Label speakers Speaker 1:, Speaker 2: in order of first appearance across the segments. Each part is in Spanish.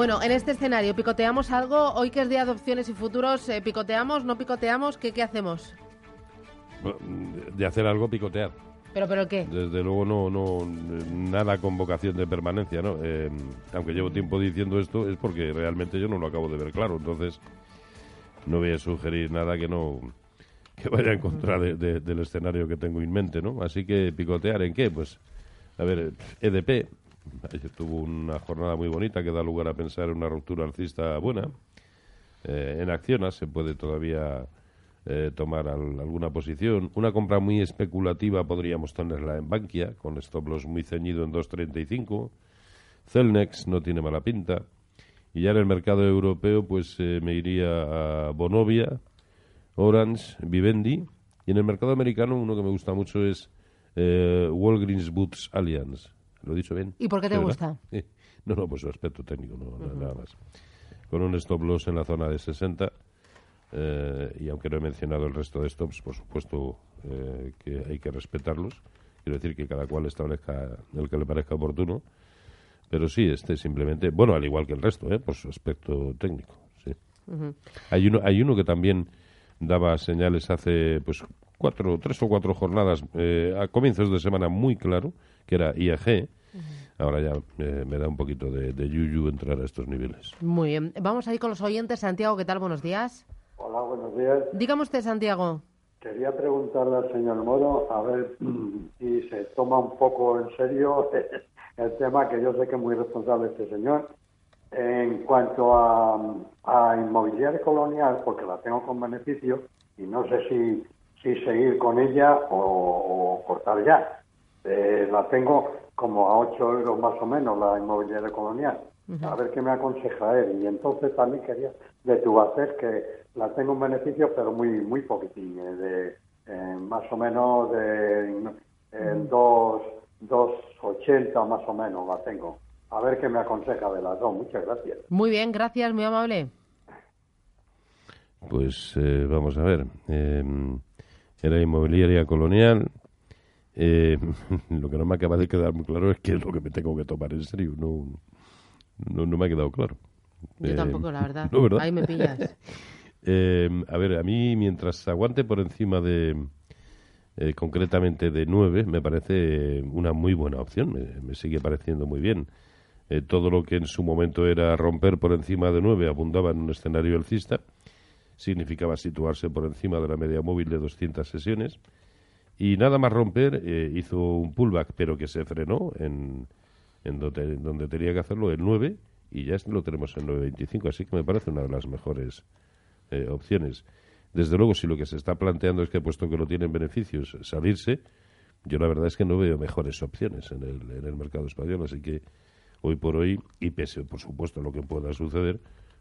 Speaker 1: Bueno, en este escenario, ¿picoteamos algo? Hoy que es día de opciones y futuros, eh, ¿picoteamos? ¿No picoteamos? ¿Qué, ¿Qué hacemos?
Speaker 2: De hacer algo, picotear.
Speaker 1: ¿Pero, pero qué?
Speaker 2: Desde luego no, no nada con vocación de permanencia, ¿no? Eh, aunque llevo tiempo diciendo esto es porque realmente yo no lo acabo de ver claro, entonces no voy a sugerir nada que no que vaya en contra de- de- del escenario que tengo en mente, ¿no? Así que picotear en qué, pues a ver, EDP ayer tuvo una jornada muy bonita que da lugar a pensar en una ruptura alcista buena. Eh, en Acciona se puede todavía eh, tomar al- alguna posición. Una compra muy especulativa podríamos tenerla en Bankia, con stop loss muy ceñido en 2.35. Celnex no tiene mala pinta. Y ya en el mercado europeo, pues eh, me iría a Bonovia, Orange, Vivendi. Y en el mercado americano, uno que me gusta mucho es Walgreens Boots Alliance. ¿Lo he dicho bien?
Speaker 1: ¿Y por qué te
Speaker 2: ¿Sí,
Speaker 1: gusta?
Speaker 2: verdad? No, no, pues su aspecto técnico, no, no, nada más. Con un stop loss en la zona de 60. eh, y aunque no he mencionado el resto de stops, por supuesto eh, que hay que respetarlos. Quiero decir que cada cual establezca el que le parezca oportuno. Pero sí, este simplemente, bueno, al igual que el resto, ¿eh? por su aspecto técnico. Sí. Hay uno, hay uno que también daba señales hace pues cuatro, tres o cuatro jornadas eh, a comienzos de semana muy claro, que era IAG. Ahora ya eh, me da un poquito de, de yuyu entrar a estos niveles.
Speaker 1: Muy bien. Vamos a ir con los oyentes. Santiago, ¿qué tal? Buenos días.
Speaker 3: Hola, buenos días.
Speaker 1: Dígame usted, Santiago.
Speaker 3: Quería preguntarle al señor Moro a ver si se toma un poco en serio el tema, que yo sé que es muy responsable este señor, en cuanto a, a inmobiliaria colonial, porque la tengo con beneficio y no sé si, si seguir con ella o, o cortar ya. Eh, la tengo como a 8 euros más o menos la inmobiliaria colonial. A ver qué me aconseja él. Y entonces también quería de Tubacer, que la tengo en beneficio, pero muy muy poquitín, eh, de eh, más o menos de en dos, 2,80 más o menos la tengo. A ver qué me aconseja de las dos. Muchas gracias.
Speaker 1: Muy bien, gracias, muy amable.
Speaker 2: Pues eh, vamos a ver. eh, era inmobiliaria colonial. Eh, lo que no me acaba de quedar muy claro es qué es lo que me tengo que tomar en serio. No, no, no me ha quedado claro.
Speaker 1: Yo
Speaker 2: Eh,
Speaker 1: tampoco, la verdad.
Speaker 2: no, ¿verdad?
Speaker 1: Ahí me pillas.
Speaker 2: Eh, a ver, a mí mientras aguante por encima de, eh, concretamente de 9, me parece una muy buena opción, me, me sigue pareciendo muy bien. Eh, todo lo que en su momento era romper por encima de 9 abundaba en un escenario alcista, significaba situarse por encima de la media móvil de 200 sesiones, y nada más romper eh, hizo un pullback, pero que se frenó en, en donde, donde tenía que hacerlo, en 9, y ya lo tenemos en 9.25, así que me parece una de las mejores eh, opciones. Desde luego, si lo que se está planteando es que, puesto que no tienen beneficios, salirse, yo la verdad es que no veo mejores opciones en el, en el mercado español. Así que hoy por hoy, y pese, por supuesto, a lo que pueda suceder,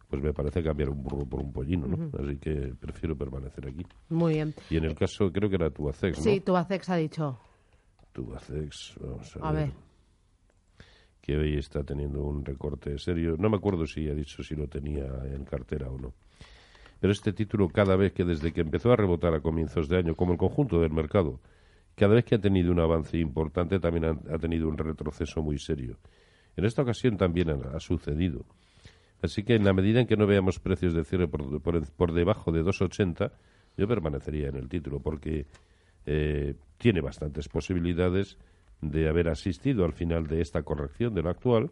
Speaker 2: pues me parece cambiar un burro por un pollino, ¿no? Así que prefiero permanecer aquí.
Speaker 1: Muy bien.
Speaker 2: Y en el caso, creo que era Tubacex, ¿no?
Speaker 1: Sí, Tubacex ha dicho.
Speaker 2: Tubacex, vamos a,
Speaker 1: A ver.
Speaker 2: Que hoy está teniendo un recorte serio. No me acuerdo si ha dicho si lo tenía en cartera o no. pero este título cada vez que desde que empezó a rebotar a comienzos de año, como el conjunto del mercado, cada vez que ha tenido un avance importante también ha, tenido un retroceso muy serio. En esta ocasión también ha, sucedido. Así que en la medida en que no veamos precios de cierre por, por, debajo de 2,80, yo permanecería en el título porque eh, tiene bastantes posibilidades de haber asistido al final de esta corrección de lo actual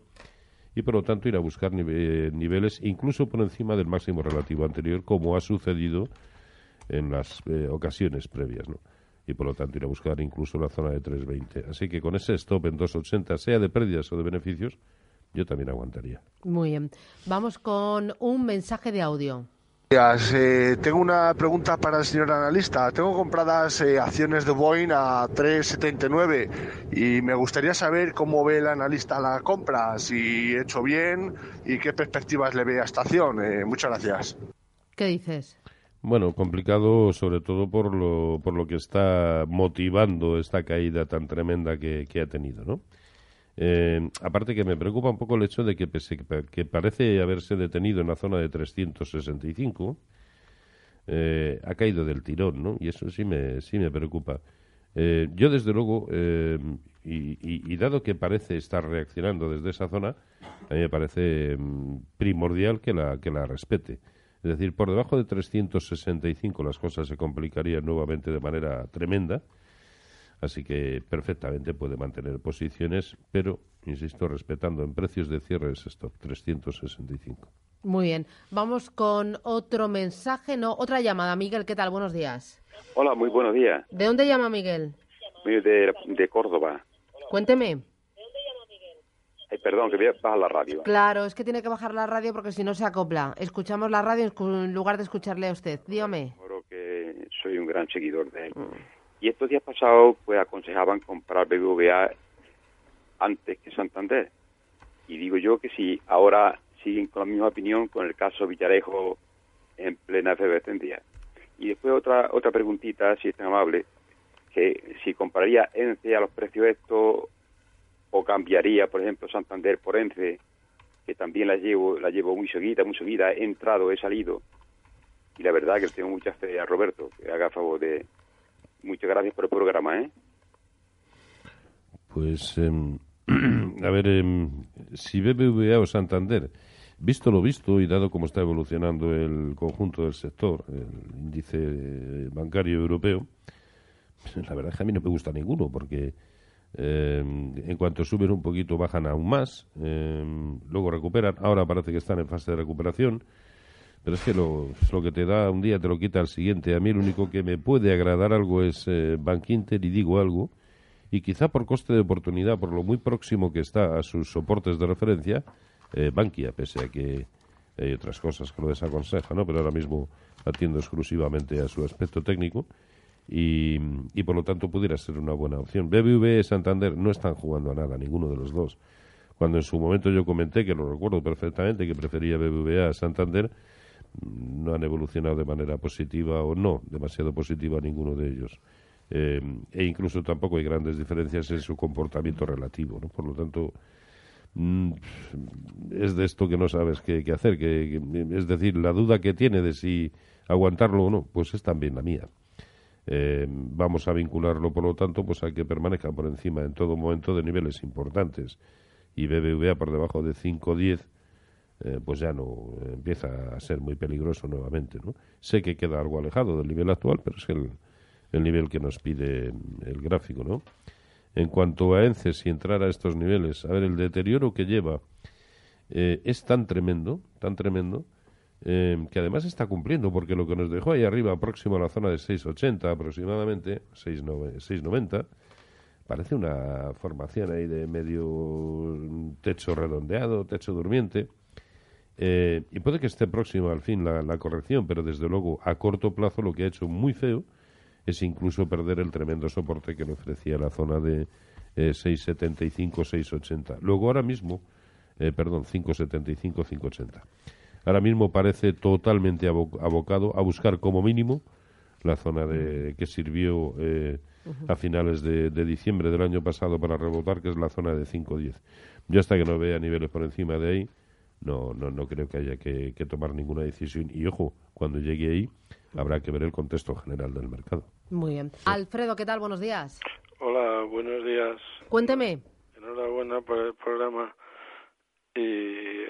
Speaker 2: y por lo tanto ir a buscar niveles incluso por encima del máximo relativo anterior, como ha sucedido en las eh, ocasiones previas, ¿no? Y por lo tanto ir a buscar incluso la zona de 3.20. Así que con ese stop en 2.80, sea de pérdidas o de beneficios, yo también aguantaría.
Speaker 1: Muy bien. Vamos con un mensaje de audio.
Speaker 4: Eh, tengo una pregunta para el señor analista. Tengo compradas eh, acciones de Boeing a 3,79 y me gustaría saber cómo ve el analista la compra, si he hecho bien y qué perspectivas le ve a esta acción. Eh, muchas gracias.
Speaker 1: ¿Qué dices?
Speaker 2: Bueno, complicado sobre todo por lo, por lo que está motivando esta caída tan tremenda que, que ha tenido, ¿no? Eh, aparte que me preocupa un poco el hecho de que, que parece haberse detenido en la zona de 365, eh, ha caído del tirón, ¿no? Y eso sí me, sí me preocupa. Eh, yo, desde luego, y, dado que parece estar reaccionando desde esa zona, a mí me parece mm, primordial que la, que la respete. Es decir, por debajo de 365 las cosas se complicarían nuevamente de manera tremenda Así que perfectamente puede mantener posiciones, pero, insisto, respetando en precios de cierre ese stop, 365.
Speaker 1: Muy bien. Vamos con otro mensaje, no, otra llamada. Miguel, ¿qué tal? Buenos días.
Speaker 5: Hola, muy buenos días.
Speaker 1: ¿De dónde llama Miguel?
Speaker 5: De, de Córdoba.
Speaker 1: Cuénteme.
Speaker 5: Ay, perdón, que voy a bajar la radio.
Speaker 1: Claro, es que tiene que bajar la radio porque si no se acopla. Escuchamos la radio en lugar de escucharle a usted. Dígame.
Speaker 5: Creo que soy un gran seguidor de él. Mm. Y estos días pasados, pues aconsejaban comprar BBVA antes que Santander. Y digo yo que si ahora siguen con la misma opinión con el caso Villarejo en plena efervescencia. Y después otra otra preguntita, si es tan amable, que si compraría ENCE a los precios estos o cambiaría, por ejemplo, Santander por ENCE, que también la llevo la llevo muy seguida, muy seguida, he entrado, he salido. Y la verdad que tengo mucha fe a Roberto, que haga favor de, Muchas gracias por el programa, ¿eh?
Speaker 2: Pues, em, a ver, em, si BBVA o Santander, visto lo visto y dado cómo está evolucionando el conjunto del sector, el índice bancario europeo, la verdad es que a mí no me gusta ninguno, porque em, en cuanto suben un poquito bajan aún más, luego recuperan, ahora parece que están en fase de recuperación, pero es que lo, lo, que te da un día te lo quita al siguiente. A mí lo único que me puede agradar algo es eh, Bankinter y digo algo, y quizá por coste de oportunidad, por lo muy próximo que está a sus soportes de referencia, eh, Bankia, pese a que hay otras cosas que lo desaconseja, ¿no? Pero ahora mismo atiendo exclusivamente a su aspecto técnico y, y por lo tanto pudiera ser una buena opción. BBV Santander no están jugando a nada, ninguno de los dos. Cuando en su momento yo comenté, que lo recuerdo perfectamente, que prefería BBVA a Santander, no han evolucionado de manera positiva o no demasiado positiva ninguno de ellos. Eh, e incluso tampoco hay grandes diferencias en su comportamiento relativo. ¿no? Por lo tanto, mm, es de esto que no sabes qué, hacer. Que, es decir, la duda que tiene de si aguantarlo o no, pues es también la mía. Eh, vamos a vincularlo, por lo tanto, pues a que permanezca por encima en todo momento de niveles importantes. Y BBVA por debajo de 5-10 eh, pues ya no empieza a ser muy peligroso nuevamente. ¿no? Sé que queda algo alejado del nivel actual, pero es el, el nivel que nos pide el gráfico. ¿no? En cuanto a ENCE, si entrar a estos niveles, a ver, el deterioro que lleva eh, es tan tremendo, tan tremendo, eh, que además está cumpliendo, porque lo que nos dejó ahí arriba, próximo a la zona de 6,80 aproximadamente, 6,90, parece una formación ahí de medio techo redondeado, techo durmiente. Eh, y puede que esté próximo al fin la, corrección, pero desde luego a corto plazo lo que ha hecho muy feo es incluso perder el tremendo soporte que le ofrecía la zona de eh, 6,75, 6,80. Luego ahora mismo, eh, perdón, 5,75, 5,80. Ahora mismo parece totalmente abocado a buscar como mínimo la zona de, que sirvió eh, a finales de, de, diciembre del año pasado para rebotar, que es la zona de 5,10. Yo hasta que no vea niveles por encima de ahí, no, no, no creo que haya que, que tomar ninguna decisión. Y ojo, cuando llegue ahí, habrá que ver el contexto general del mercado.
Speaker 1: Muy bien. Alfredo, ¿qué tal? Buenos días.
Speaker 6: Hola, buenos días.
Speaker 1: Cuénteme.
Speaker 6: Enhorabuena por el programa. Y eh,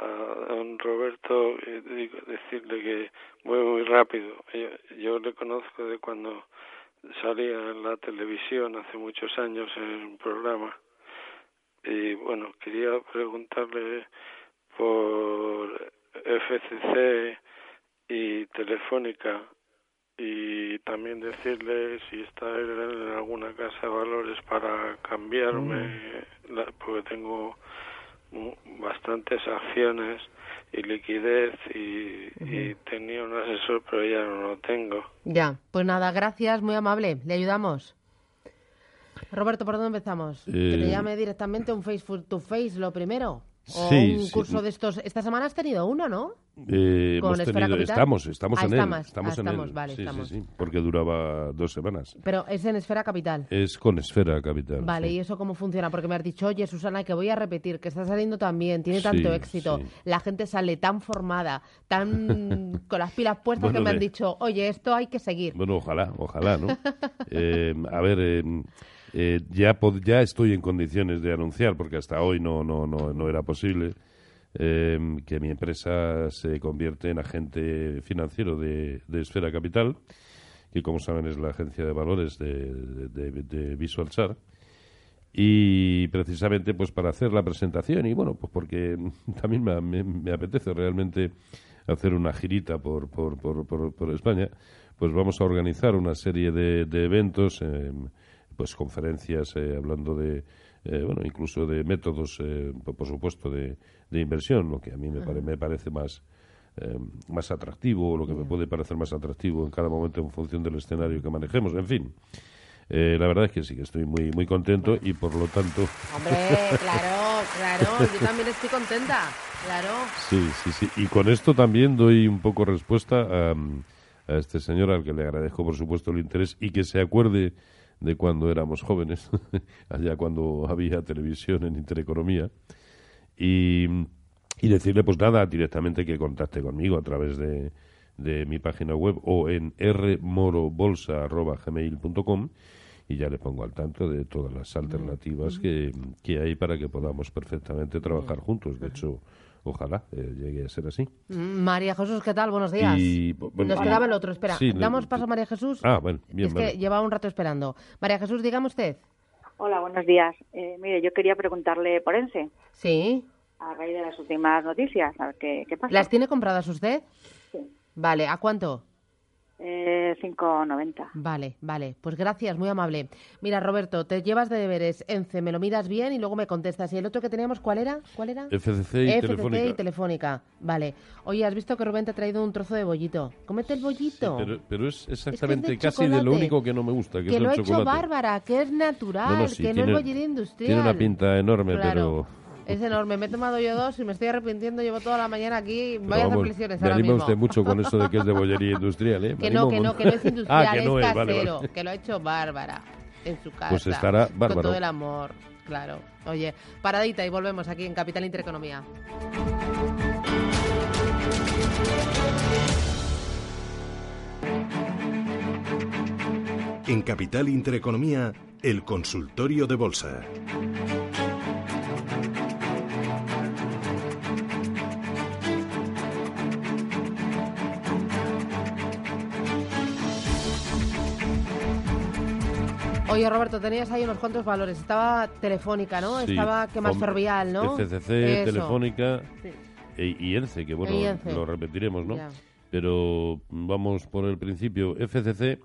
Speaker 6: a, a don Roberto eh, decirle que mueve muy rápido. Yo, yo le conozco de cuando salía en la televisión hace muchos años en un programa. Y bueno, quería preguntarle por FCC y Telefónica y también decirle si está en alguna casa de valores para cambiarme, la- porque tengo bastantes acciones y liquidez y, y tenía un asesor, pero ya no lo tengo.
Speaker 1: Ya, pues nada, gracias, muy amable. Le ayudamos. Roberto, ¿por dónde empezamos? ¿Que te
Speaker 2: Eh,
Speaker 1: llame directamente un face to face lo primero? ¿O
Speaker 2: Sí,
Speaker 1: un
Speaker 2: sí.
Speaker 1: curso de estos? Esta semana has tenido uno, ¿no?
Speaker 2: Eh,
Speaker 1: ¿Con
Speaker 2: hemos tenido, estamos, estamos
Speaker 1: Ah,
Speaker 2: en él, estamos
Speaker 1: ah,
Speaker 2: en
Speaker 1: estamos,
Speaker 2: él.
Speaker 1: vale,
Speaker 2: sí,
Speaker 1: estamos.
Speaker 2: sí, sí, porque duraba dos semanas.
Speaker 1: Pero es en Esfera Capital.
Speaker 2: Es con Esfera Capital.
Speaker 1: Vale,
Speaker 2: sí.
Speaker 1: ¿y eso cómo funciona? Porque me has dicho, oye, Susana, que voy a repetir, que está saliendo tan bien, tiene tanto
Speaker 2: Sí,
Speaker 1: éxito,
Speaker 2: sí.
Speaker 1: la gente sale tan formada, tan con las pilas puestas
Speaker 2: Bueno,
Speaker 1: que me han
Speaker 2: de-
Speaker 1: dicho, oye, esto hay que seguir.
Speaker 2: Bueno, ojalá, ojalá, ¿no? Eh, a ver, eh, eh, ya, ya estoy en condiciones de anunciar, porque hasta hoy no, no, no, no era posible, eh, que mi empresa se convierte en agente financiero de, de Esfera Capital, que como saben es la agencia de valores de, de, de, de VisualSar. Y precisamente pues para hacer la presentación y bueno, pues porque también me, apetece realmente hacer una girita por, por, por, por, España, pues vamos a organizar una serie de, de eventos, eh, pues conferencias eh, hablando de, eh, bueno, incluso de métodos, eh, por, supuesto, de, de inversión, lo que a mí me, pare- me parece más, eh, más atractivo, lo que me puede parecer más atractivo en cada momento en función del escenario que manejemos, en fin. Eh, la verdad es que sí, que estoy muy, muy contento y por lo tanto,
Speaker 1: Hombre, claro, claro, yo también estoy contenta, claro.
Speaker 2: sí, sí, sí. Y con esto también doy un poco respuesta a, a este señor al que le agradezco, por supuesto, el interés y que se acuerde de cuando éramos jóvenes, allá cuando había televisión en Intereconomía. Y, y decirle, pues nada, directamente que contacte conmigo a través de, de mi página web o en rmorobolsa.gmail.com y ya le pongo al tanto de todas las alternativas que, que hay para que podamos perfectamente trabajar juntos. De hecho, ojalá eh, llegue a ser así.
Speaker 1: Mm, María Jesús, ¿qué tal? Buenos días.
Speaker 2: Y, bu- bueno,
Speaker 1: Nos quedaba el otro, espera.
Speaker 2: sí,
Speaker 1: ¿Damos paso a María Jesús?
Speaker 2: Ah, bueno, bien,
Speaker 1: es
Speaker 2: vale.
Speaker 1: que llevaba un rato esperando. María Jesús, dígame usted.
Speaker 7: Hola, buenos días. Eh, mire, yo quería preguntarle por ENSE,
Speaker 1: Sí.
Speaker 7: a raíz de las últimas noticias, a ver qué, qué pasa.
Speaker 1: ¿Las tiene compradas usted?
Speaker 7: Sí.
Speaker 1: Vale, ¿a cuánto?
Speaker 7: Eh, 5,90.
Speaker 1: Vale, vale. Pues gracias, muy amable. Mira, Roberto, te llevas de deberes ENCE, me lo miras bien y luego me contestas. ¿Y el otro que teníamos cuál era? ¿Cuál era?
Speaker 2: FCC y
Speaker 1: FCC
Speaker 2: Telefónica.
Speaker 1: y Telefónica. Vale. Oye, has visto que Rubén te ha traído un trozo de bollito. Cómete el bollito.
Speaker 2: Pero, pero es exactamente
Speaker 1: de
Speaker 2: casi de lo único que no me gusta, que,
Speaker 1: que
Speaker 2: es
Speaker 1: lo ha
Speaker 2: el
Speaker 1: hecho
Speaker 2: chocolate.
Speaker 1: Bárbara, que es natural,
Speaker 2: No, no, sí,
Speaker 1: que
Speaker 2: tiene-
Speaker 1: no es bollito industrial.
Speaker 2: Tiene una pinta enorme,
Speaker 1: Claro.
Speaker 2: pero...
Speaker 1: Es enorme. Me he tomado yo dos y me estoy arrepintiendo. Llevo toda la mañana aquí. Voy
Speaker 2: pero
Speaker 1: a hacer
Speaker 2: vamos,
Speaker 1: flexiones
Speaker 2: me
Speaker 1: ahora
Speaker 2: anima
Speaker 1: mismo.
Speaker 2: usted mucho con eso de que es de bollería industrial, ¿eh? Me
Speaker 1: Que no, que no, que no es industrial,
Speaker 2: ah, que no
Speaker 1: es
Speaker 2: es,
Speaker 1: casero,
Speaker 2: vale.
Speaker 1: que lo ha hecho Bárbara en su casa.
Speaker 2: Pues estará
Speaker 1: Con
Speaker 2: bárbaro.
Speaker 1: todo el amor, claro. Oye, paradita y volvemos aquí en Capital Intereconomía.
Speaker 8: En Capital Intereconomía, el consultorio de bolsa.
Speaker 1: Oye, Roberto, tenías ahí unos cuantos valores. Estaba Telefónica, ¿no?
Speaker 2: Sí,
Speaker 1: Estaba, ¿qué más? Ferrovial, ¿no?
Speaker 2: FCC. Telefónica
Speaker 1: Sí.
Speaker 2: e- y ENCE, que bueno,
Speaker 1: ENCE.
Speaker 2: lo repetiremos, ¿no?
Speaker 1: Ya.
Speaker 2: Pero vamos por el principio. FCC,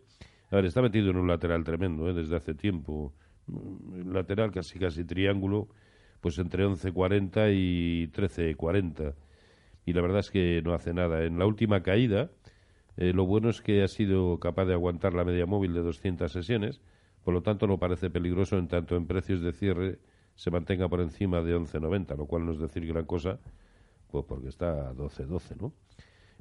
Speaker 2: a ver, está metido en un lateral tremendo, ¿eh? Desde hace tiempo. Un lateral casi casi triángulo, pues entre 11.40 y 13.40. Y la verdad es que no hace nada. En la última caída, eh, lo bueno es que ha sido capaz de aguantar la media móvil de 200 sesiones, por lo tanto no parece peligroso en tanto en precios de cierre se mantenga por encima de 11.90, lo cual no es decir gran cosa, pues porque está a 12.12, ¿no?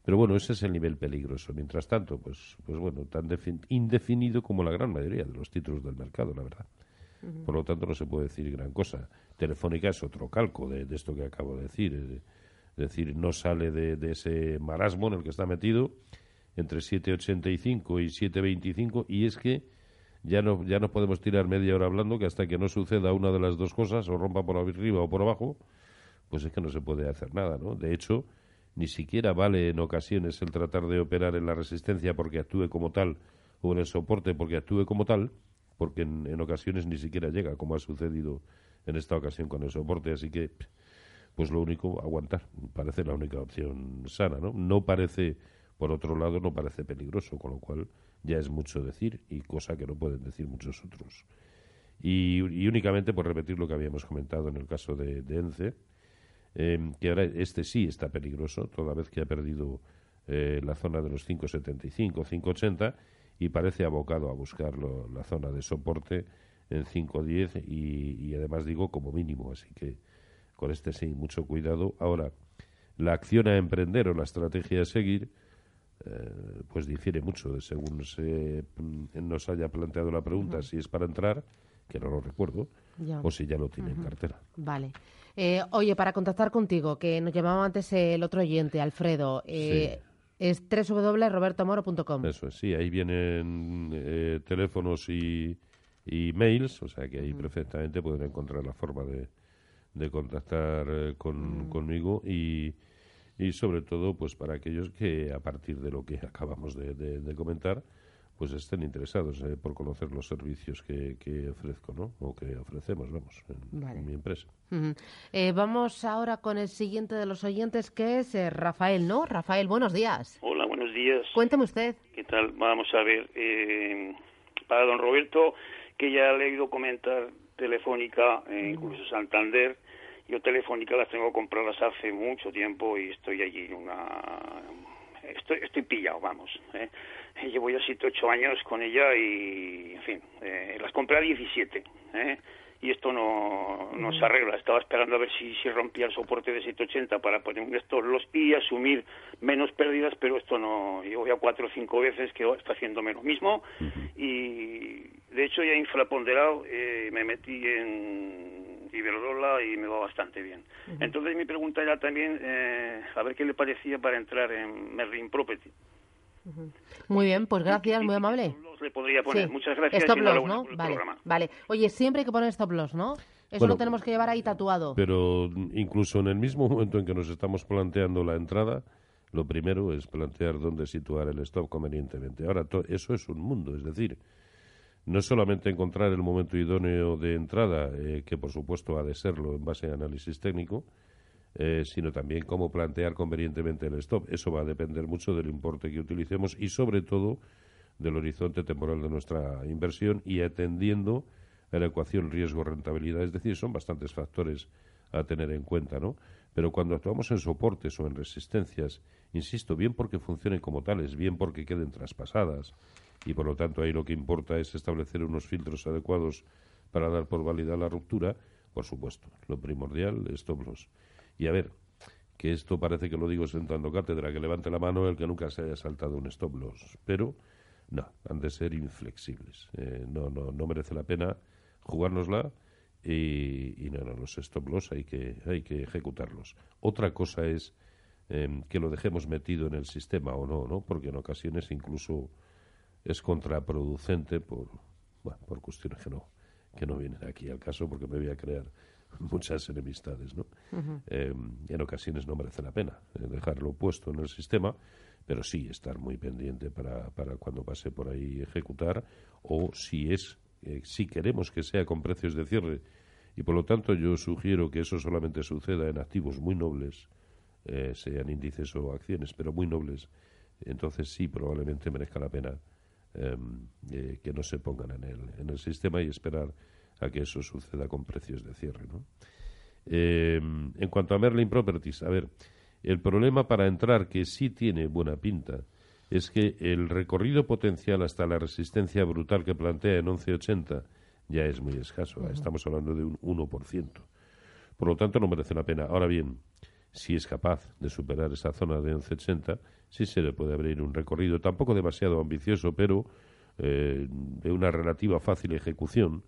Speaker 2: Pero bueno, ese es el nivel peligroso. Mientras tanto, pues, pues bueno, tan defin- indefinido como la gran mayoría de los títulos del mercado, la verdad. Por lo tanto, no se puede decir gran cosa. Telefónica es otro calco de, de esto que acabo de decir. eh, Es decir, no sale de, de ese marasmo en el que está metido entre 7.85 y 7.25 y es que ya no, ya no podemos tirar media hora hablando que hasta que no suceda una de las dos cosas, o rompa por arriba o por abajo, pues es que no se puede hacer nada, ¿no? De hecho, ni siquiera vale en ocasiones el tratar de operar en la resistencia porque actúe como tal o en el soporte porque actúe como tal, porque en, en ocasiones ni siquiera llega, como ha sucedido en esta ocasión con el soporte, así que pues lo único, aguantar, parece la única opción sana, ¿no? No parece, por otro lado, no parece peligroso, con lo cual ya es mucho decir y cosa que no pueden decir muchos otros. Y, únicamente por repetir lo que habíamos comentado en el caso de, ENCE, eh, que ahora este sí está peligroso, toda vez que ha perdido eh, la zona de los 5,75, 5,80 y parece abocado a buscar lo- la zona de soporte en 5,10 y, y además digo como mínimo, así que con este sí, mucho cuidado. Ahora, la acción a emprender o la estrategia a seguir, eh, pues difiere mucho de según se mm, nos haya planteado la pregunta si es para entrar, que no lo recuerdo,
Speaker 1: Ya.
Speaker 2: o si ya lo tiene en cartera.
Speaker 1: Vale. Eh, oye, para contactar contigo, que nos llamaba antes el otro oyente, Alfredo, eh, es www.robertomoro.com.
Speaker 2: Eso es, sí, ahí vienen eh, teléfonos y, y mails, o sea que ahí perfectamente pueden encontrar la forma de, de contactar eh, con, conmigo y, y sobre todo pues para aquellos que a partir de lo que acabamos de, de- de comentar pues estén interesados eh, por conocer los servicios que, que ofrezco, ¿no? O que ofrecemos, vamos, en,
Speaker 1: Vale.
Speaker 2: en mi empresa.
Speaker 1: Eh, vamos ahora con el siguiente de los oyentes, que es eh, Rafael, ¿no? Rafael, buenos días.
Speaker 9: Hola, buenos días.
Speaker 1: Cuénteme usted.
Speaker 9: ¿Qué tal? Vamos a ver. eh, para don Roberto, que ya le he oído comentar Telefónica, eh, incluso Santander. Yo Telefónica las tengo compradas hace mucho tiempo y estoy allí en una... Estoy, estoy pillado, vamos. ¿eh? Llevo ya 7, 8 años con ella y, en fin, eh, las compré a 17. ¿eh? Y esto no, no se arregla. Estaba esperando a ver si, si rompía el soporte de 780 para poner un stop loss y asumir menos pérdidas, pero esto no. Llevo ya cuatro o cinco veces que está haciéndome lo mismo y de hecho ya infraponderado eh, me metí en Iberdrola y me va bastante bien. Entonces mi pregunta era también eh, a ver qué le parecía para entrar en Merlin Property.
Speaker 1: Muy bien, pues gracias, muy amable.
Speaker 9: Le podría poner.
Speaker 1: Sí.
Speaker 9: Muchas gracias
Speaker 1: Stop loss, ¿no? Vale, vale. Oye, siempre hay que poner stop loss, ¿no? Eso
Speaker 2: Bueno,
Speaker 1: lo tenemos que llevar ahí tatuado.
Speaker 2: Pero incluso en el mismo momento en que nos estamos planteando la entrada, lo primero es plantear dónde situar el stop convenientemente. Ahora, to- eso es un mundo, es decir, no es solamente encontrar el momento idóneo de entrada, eh, que por supuesto ha de serlo en base a análisis técnico, eh, sino también cómo plantear convenientemente el stop. Eso va a depender mucho del importe que utilicemos y sobre todo del horizonte temporal de nuestra inversión y atendiendo a la ecuación riesgo-rentabilidad. Es decir, son bastantes factores a tener en cuenta, ¿no? Pero cuando actuamos en soportes o en resistencias, insisto, bien porque funcionen como tales, bien porque queden traspasadas, y por lo tanto ahí lo que importa es establecer unos filtros adecuados para dar por válida la ruptura, por supuesto, lo primordial, stop loss. Y a ver, que esto parece que lo digo sentando cátedra, que levante la mano el que nunca se haya saltado un stop loss, pero no, han de ser inflexibles. Eh, no, no, no merece la pena jugárnosla y, y no, no, los stop loss hay que, hay que ejecutarlos. Otra cosa es em, que lo dejemos metido en el sistema o no, ¿no? Porque en ocasiones incluso es contraproducente por, bueno, por cuestiones que no, que no vienen aquí al caso porque me voy a crear muchas enemistades, ¿no? Eh, en ocasiones no merece la pena eh, dejarlo puesto en el sistema, pero sí estar muy pendiente para, para cuando pase por ahí ejecutar o si es eh, si queremos que sea con precios de cierre y por lo tanto yo sugiero que eso solamente suceda en activos muy nobles, eh, sean índices o acciones, pero muy nobles, entonces sí probablemente merezca la pena em, eh, que no se pongan en el, en el sistema y esperar a que eso suceda con precios de cierre. ¿no? Eh, en cuanto a Merlin Properties, a ver, el problema para entrar, que sí tiene buena pinta, es que el recorrido potencial hasta la resistencia brutal que plantea en 1180 ya es muy escaso. Estamos hablando de un 1%. Por lo tanto, no merece la pena. Ahora bien, si es capaz de superar esa zona de 1180, sí se le puede abrir un recorrido, tampoco demasiado ambicioso, pero eh, de una relativa fácil ejecución,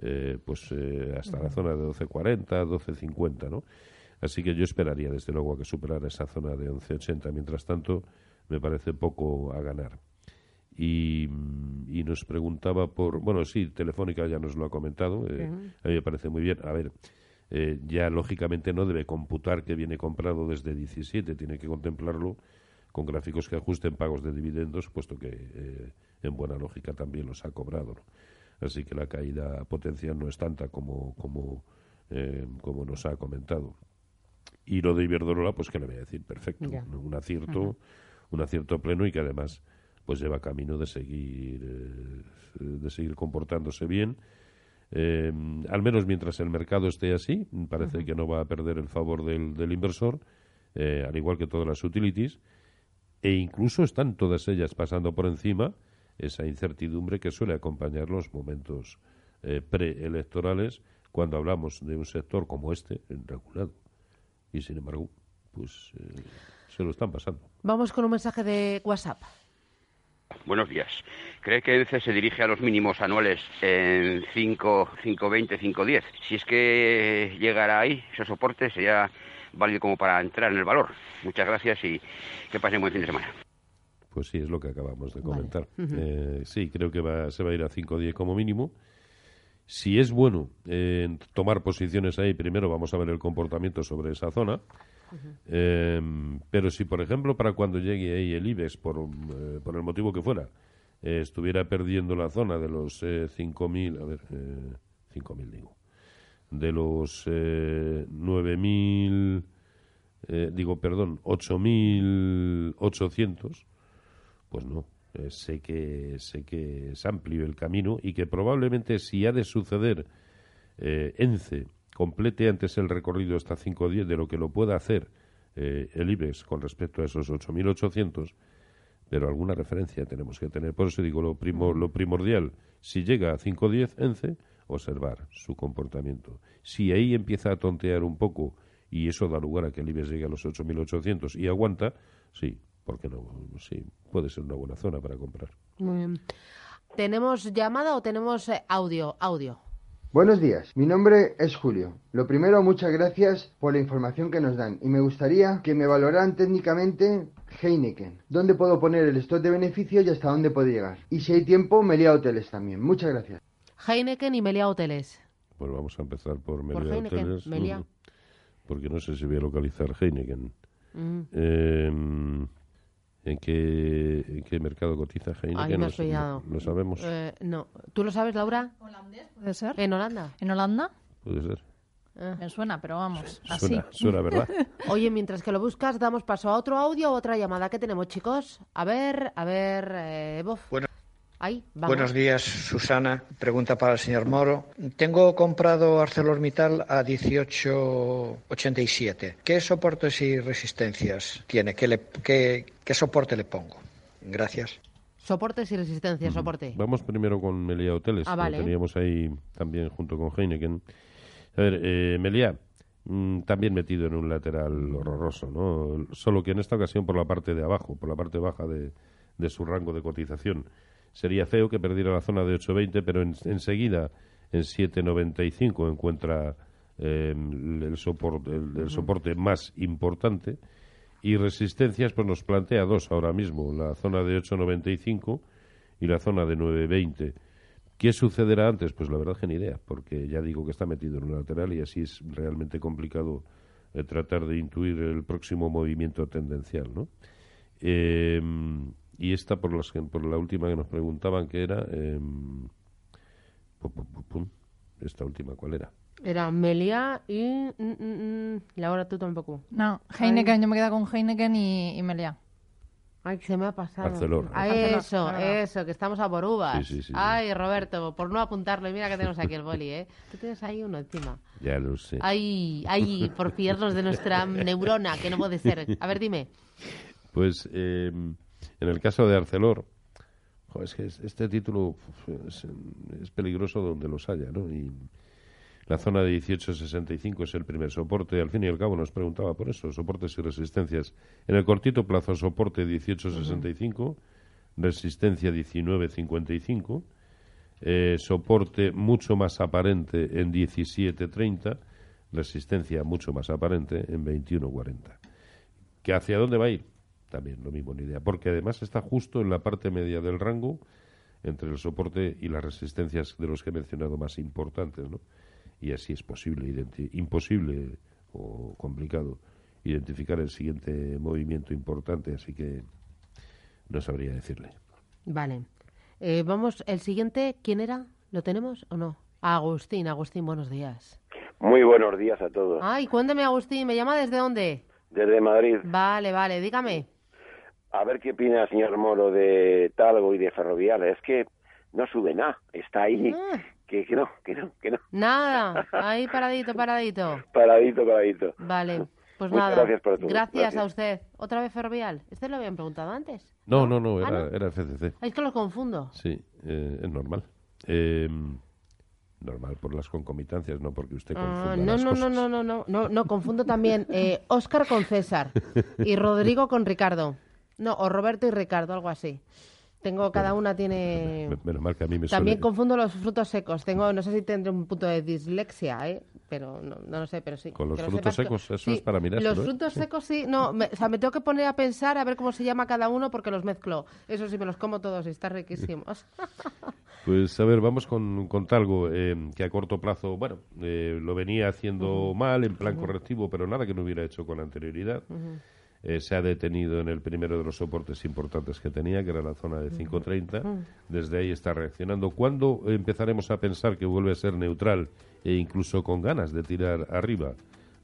Speaker 2: eh, pues eh, hasta la zona de 12.40, 12.50, ¿no? Así que yo esperaría, desde luego, a que superara esa zona de 11.80. Mientras tanto, me parece poco a ganar. Y, y, nos preguntaba por. Bueno, sí, Telefónica ya nos lo ha comentado. eh, A mí me parece muy bien. A ver, eh, ya lógicamente no debe computar que viene comprado desde 17, tiene que contemplarlo con gráficos que ajusten pagos de dividendos, puesto que eh, en buena lógica también los ha cobrado. ¿no? Así que la caída potencial no es tanta como, como, eh, como nos ha comentado. Y lo de Iberdrola, pues que le voy a decir, perfecto, un acierto, un acierto pleno y que además pues lleva camino de seguir eh, de seguir comportándose bien. Eh, al menos mientras el mercado esté así, parece que no va a perder el favor del, del inversor, eh, al igual que todas las utilities, e incluso están todas ellas pasando por encima esa incertidumbre que suele acompañar los momentos eh, preelectorales cuando hablamos de un sector como este, regulado. Y sin embargo, pues eh, se lo están pasando.
Speaker 1: Vamos con un mensaje de WhatsApp.
Speaker 10: Buenos días. ¿Cree que ENCE se dirige a los mínimos anuales en 5, 5.20, 5.10? Si es que llegara ahí, ese soporte sería válido como para entrar en el valor. Muchas gracias y que pasen buen fin de semana.
Speaker 2: Pues sí, es lo que acabamos de comentar. Eh, sí, creo que va, se va a ir a 5.10 como mínimo. Si es bueno eh, tomar posiciones ahí, primero vamos a ver el comportamiento sobre esa zona. Eh, pero si, por ejemplo, para cuando llegue ahí el IBEX, por, eh, por el motivo que fuera, eh, estuviera perdiendo la zona de los eh, 5.000, a ver, eh, 5.000 digo, de los eh, 9.000, eh, digo, perdón, 8.800, pues no, eh, sé que sé que es amplio el camino y que probablemente si ha de suceder eh, ENCE complete antes el recorrido hasta 5.10 de lo que lo pueda hacer eh, el IBEX con respecto a esos 8.800, pero alguna referencia tenemos que tener. Por eso digo, lo, primo- lo primordial, si llega a 5.10 ENCE, observar su comportamiento. Si ahí empieza a tontear un poco y eso da lugar a que el IBEX llegue a los 8.800 y aguanta, sí, ¿por qué no? Sí, puede ser una buena zona para comprar.
Speaker 1: Muy bien. ¿Tenemos llamada o tenemos eh, audio? Audio.
Speaker 11: Buenos días, mi nombre es Julio. Lo primero, muchas gracias por la información que nos dan y me gustaría que me valoraran técnicamente Heineken. ¿Dónde puedo poner el stock de beneficios y hasta dónde puede llegar? Y si hay tiempo, Melia Hoteles también. Muchas gracias.
Speaker 1: Heineken y Melia Hoteles.
Speaker 2: Pues vamos a empezar por
Speaker 1: Por
Speaker 2: Melia
Speaker 1: Heineken,
Speaker 2: Hoteles.
Speaker 1: Melia.
Speaker 2: Porque no sé si voy a localizar Heineken.
Speaker 1: Mm.
Speaker 2: Eh, ¿en, qué, ¿En qué mercado cotiza Heineken?
Speaker 1: Ahí me
Speaker 2: No
Speaker 1: has
Speaker 2: no- no sabemos.
Speaker 1: Eh, no. ¿Tú lo sabes, Laura?
Speaker 12: ¿Puede ser?
Speaker 1: ¿En Holanda?
Speaker 12: ¿En Holanda?
Speaker 2: Puede ser.
Speaker 1: Ah.
Speaker 12: Me suena, pero vamos, así.
Speaker 2: Suena, suena, ¿verdad?
Speaker 1: Oye, mientras que lo buscas, damos paso a otro audio o otra llamada. ¿Qué tenemos, chicos? A ver, a ver, eh, Bof. Ahí, vamos.
Speaker 13: Buenos días, Susana. Pregunta para el señor Moro. Tengo comprado ArcelorMittal a 18,87. ¿Qué soportes y resistencias tiene? ¿Qué, le- qué- qué soporte le pongo? Gracias.
Speaker 1: Soportes y resistencia, soporte.
Speaker 2: Vamos primero con Melia Hoteles,
Speaker 1: Ah,
Speaker 2: que
Speaker 1: vale.
Speaker 2: lo teníamos ahí también junto con Heineken. A ver, eh, Melia, mm, también metido en un lateral horroroso, ¿no? Solo que en esta ocasión por la parte de abajo, por la parte baja de, de su rango de cotización. Sería feo que perdiera la zona de 8.20, pero en- enseguida en 7.95 encuentra eh, el, soporte, el, el soporte más importante. Y resistencias, pues nos plantea dos ahora mismo, la zona de 8.95 y la zona de 9.20. ¿Qué sucederá antes? Pues la verdad que ni idea, porque ya digo que está metido en un lateral y así es realmente complicado eh, tratar de intuir el próximo movimiento tendencial, ¿no? Eh, y esta por, las que- por la última que nos preguntaban que era... eh, pum, pum, pum, pum. esta última, ¿cuál era?
Speaker 1: Era Melia y... mm, mm, mm, Laura, tú tampoco.
Speaker 12: No, Heineken, yo me quedo con Heineken y, y Melia.
Speaker 1: Ay, se me ha pasado.
Speaker 2: Arcelor.
Speaker 1: Ah,
Speaker 12: Arcelor,
Speaker 1: eso, eso, que estamos a por uvas.
Speaker 2: Sí, sí, sí, sí.
Speaker 1: Ay, Roberto, por no apuntarlo, y mira que tenemos aquí el boli, ¿eh? Tú tienes ahí uno encima.
Speaker 2: Ya lo sé.
Speaker 1: Ay, ay, por fiarnos de nuestra neurona, que no puede ser. A ver, dime.
Speaker 2: Pues eh, en el caso de Arcelor, jo, es que es- este título es, es peligroso donde los haya, ¿no? Y la zona de 1865 es el primer soporte. Al fin y al cabo nos preguntaba por eso, soportes y resistencias. En el cortito plazo, soporte 1865, resistencia 1955, eh, soporte mucho más aparente en 1730, resistencia mucho más aparente en 21.40. ¿Que hacia dónde va a ir? También lo mismo, ni idea. Porque además está justo en la parte media del rango entre el soporte y las resistencias de los que he mencionado más importantes, ¿no? Y así es posible, identi- imposible o complicado identificar el siguiente movimiento importante, así que no sabría decirle.
Speaker 1: Vale. Eh, vamos, el siguiente, ¿quién era? ¿Lo tenemos o no? Agustín, Agustín, buenos días.
Speaker 14: Muy buenos días a todos.
Speaker 1: Ay, cuénteme, Agustín, ¿me llama desde dónde?
Speaker 14: Desde Madrid,
Speaker 1: Vale, vale, dígame.
Speaker 14: A ver qué opina el señor Moro de Talgo y de Ferrovial. Es que no sube nada, está ahí.
Speaker 1: Ah.
Speaker 14: Que, que no, que no, que no.
Speaker 1: Nada, ahí paradito, paradito.
Speaker 14: Paradito, paradito.
Speaker 1: Vale, pues
Speaker 14: Muchas
Speaker 1: nada.
Speaker 14: gracias por todo.
Speaker 1: Gracias,
Speaker 14: Gracias.
Speaker 1: a usted. ¿Otra vez Ferrovial? ¿Este lo habían preguntado antes?
Speaker 2: No, no, no,
Speaker 1: Ah,
Speaker 2: era,
Speaker 1: ¿no?
Speaker 2: era FCC.
Speaker 1: Es que los confundo.
Speaker 2: Sí, eh, es normal. Eh, normal por las concomitancias, no porque usted confunda
Speaker 1: Ah, no,
Speaker 2: las
Speaker 1: no, no,
Speaker 2: cosas.
Speaker 1: no, no, no, no, no, confundo también eh, Óscar con César y Rodrigo con Ricardo. No, o Roberto y Ricardo, algo así. Tengo, cada una tiene...
Speaker 2: Me- Menos mal que a mí me
Speaker 1: También
Speaker 2: suele...
Speaker 1: confundo los frutos secos. Tengo, no sé si tendré un punto de dislexia, ¿eh? Pero no, no lo sé, pero sí.
Speaker 2: Con los frutos
Speaker 1: que-
Speaker 2: secos, eso
Speaker 1: sí,
Speaker 2: es para mirárselo,
Speaker 1: Los
Speaker 2: ¿eh?
Speaker 1: frutos secos sí, no, me, o sea, me tengo que poner a pensar a ver cómo se llama cada uno porque los mezclo. Eso sí, me los como todos y están riquísimos.
Speaker 2: Pues a ver, vamos con, con Talgo, eh, que a corto plazo, bueno, eh, lo venía haciendo mal, en plan correctivo, pero nada que no hubiera hecho con anterioridad. Eh, se ha detenido en el primero de los soportes importantes que tenía, que era la zona de 5.30.
Speaker 15: Ujú.
Speaker 2: Desde ahí está reaccionando. ¿Cuándo empezaremos a pensar que vuelve a ser neutral e incluso con ganas de tirar arriba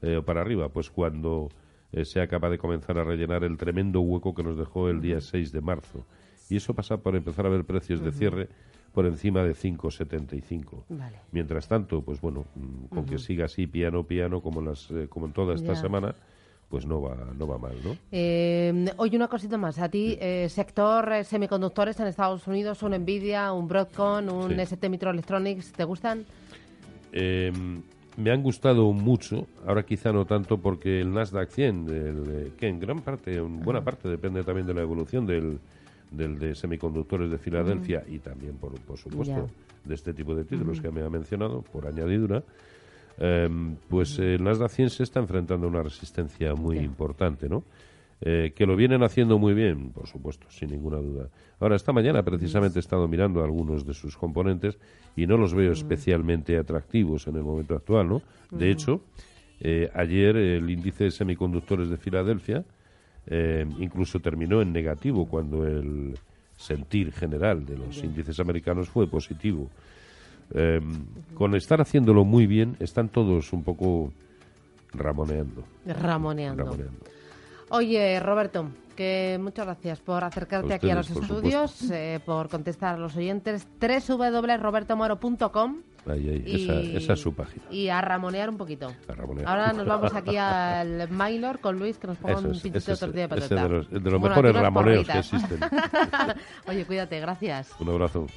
Speaker 2: eh, o para arriba? Pues cuando eh, sea capaz de comenzar a rellenar el tremendo hueco que nos dejó el día 6 de marzo. Y eso pasa por empezar a ver precios de cierre por encima de 5,75.
Speaker 1: Vale.
Speaker 2: Mientras tanto, pues bueno, mm, con que siga así piano piano como en las eh, como en toda esta
Speaker 1: Ya.
Speaker 2: semana, pues no va no va mal, ¿no?
Speaker 1: Eh, oye, una cosita más. A ti, eh, sector eh, semiconductores en Estados Unidos, un Nvidia, un Broadcom, un
Speaker 2: Sí.
Speaker 1: ST Microelectronics, ¿te gustan?
Speaker 2: Eh, me han gustado mucho, ahora quizá no tanto porque el Nasdaq 100, del, eh, que en gran parte, en buena parte depende también de la evolución del, del de semiconductores de Filadelfia y también, por, por supuesto, de este tipo de títulos que me ha mencionado, por añadidura, eh, pues el Nasdaq 100 se está enfrentando a una resistencia muy importante, ¿no? Eh, que lo vienen haciendo muy bien, por supuesto, sin ninguna duda. Ahora, esta mañana precisamente he estado mirando algunos de sus componentes y no los veo especialmente atractivos en el momento actual, ¿no? De
Speaker 15: Ujú.
Speaker 2: hecho, eh, ayer el índice de semiconductores de Filadelfia eh, incluso terminó en negativo cuando el sentir general de los índices americanos fue positivo. Eh, con estar haciéndolo muy bien, están todos un poco ramoneando.
Speaker 1: Ramoneando.
Speaker 2: ramoneando.
Speaker 1: Oye, Roberto, que muchas gracias por acercarte
Speaker 2: A
Speaker 1: aquí a los
Speaker 2: ustedes,
Speaker 1: estudios, eh, por contestar a los oyentes. www.robertomoro.com
Speaker 2: Ahí, ahí,
Speaker 1: Y-
Speaker 2: esa, esa es su página.
Speaker 1: y a ramonear un poquito.
Speaker 2: Ramonear.
Speaker 1: Ahora nos vamos aquí al Mailor con Luis, que nos ponga un pinchito
Speaker 2: es-
Speaker 1: tortilla de
Speaker 2: ese
Speaker 1: patata.
Speaker 2: de los- de los
Speaker 1: Bueno,
Speaker 2: mejores ramoneos que
Speaker 1: porritas.
Speaker 2: existen.
Speaker 1: Oye, cuídate, gracias.
Speaker 2: Un abrazo.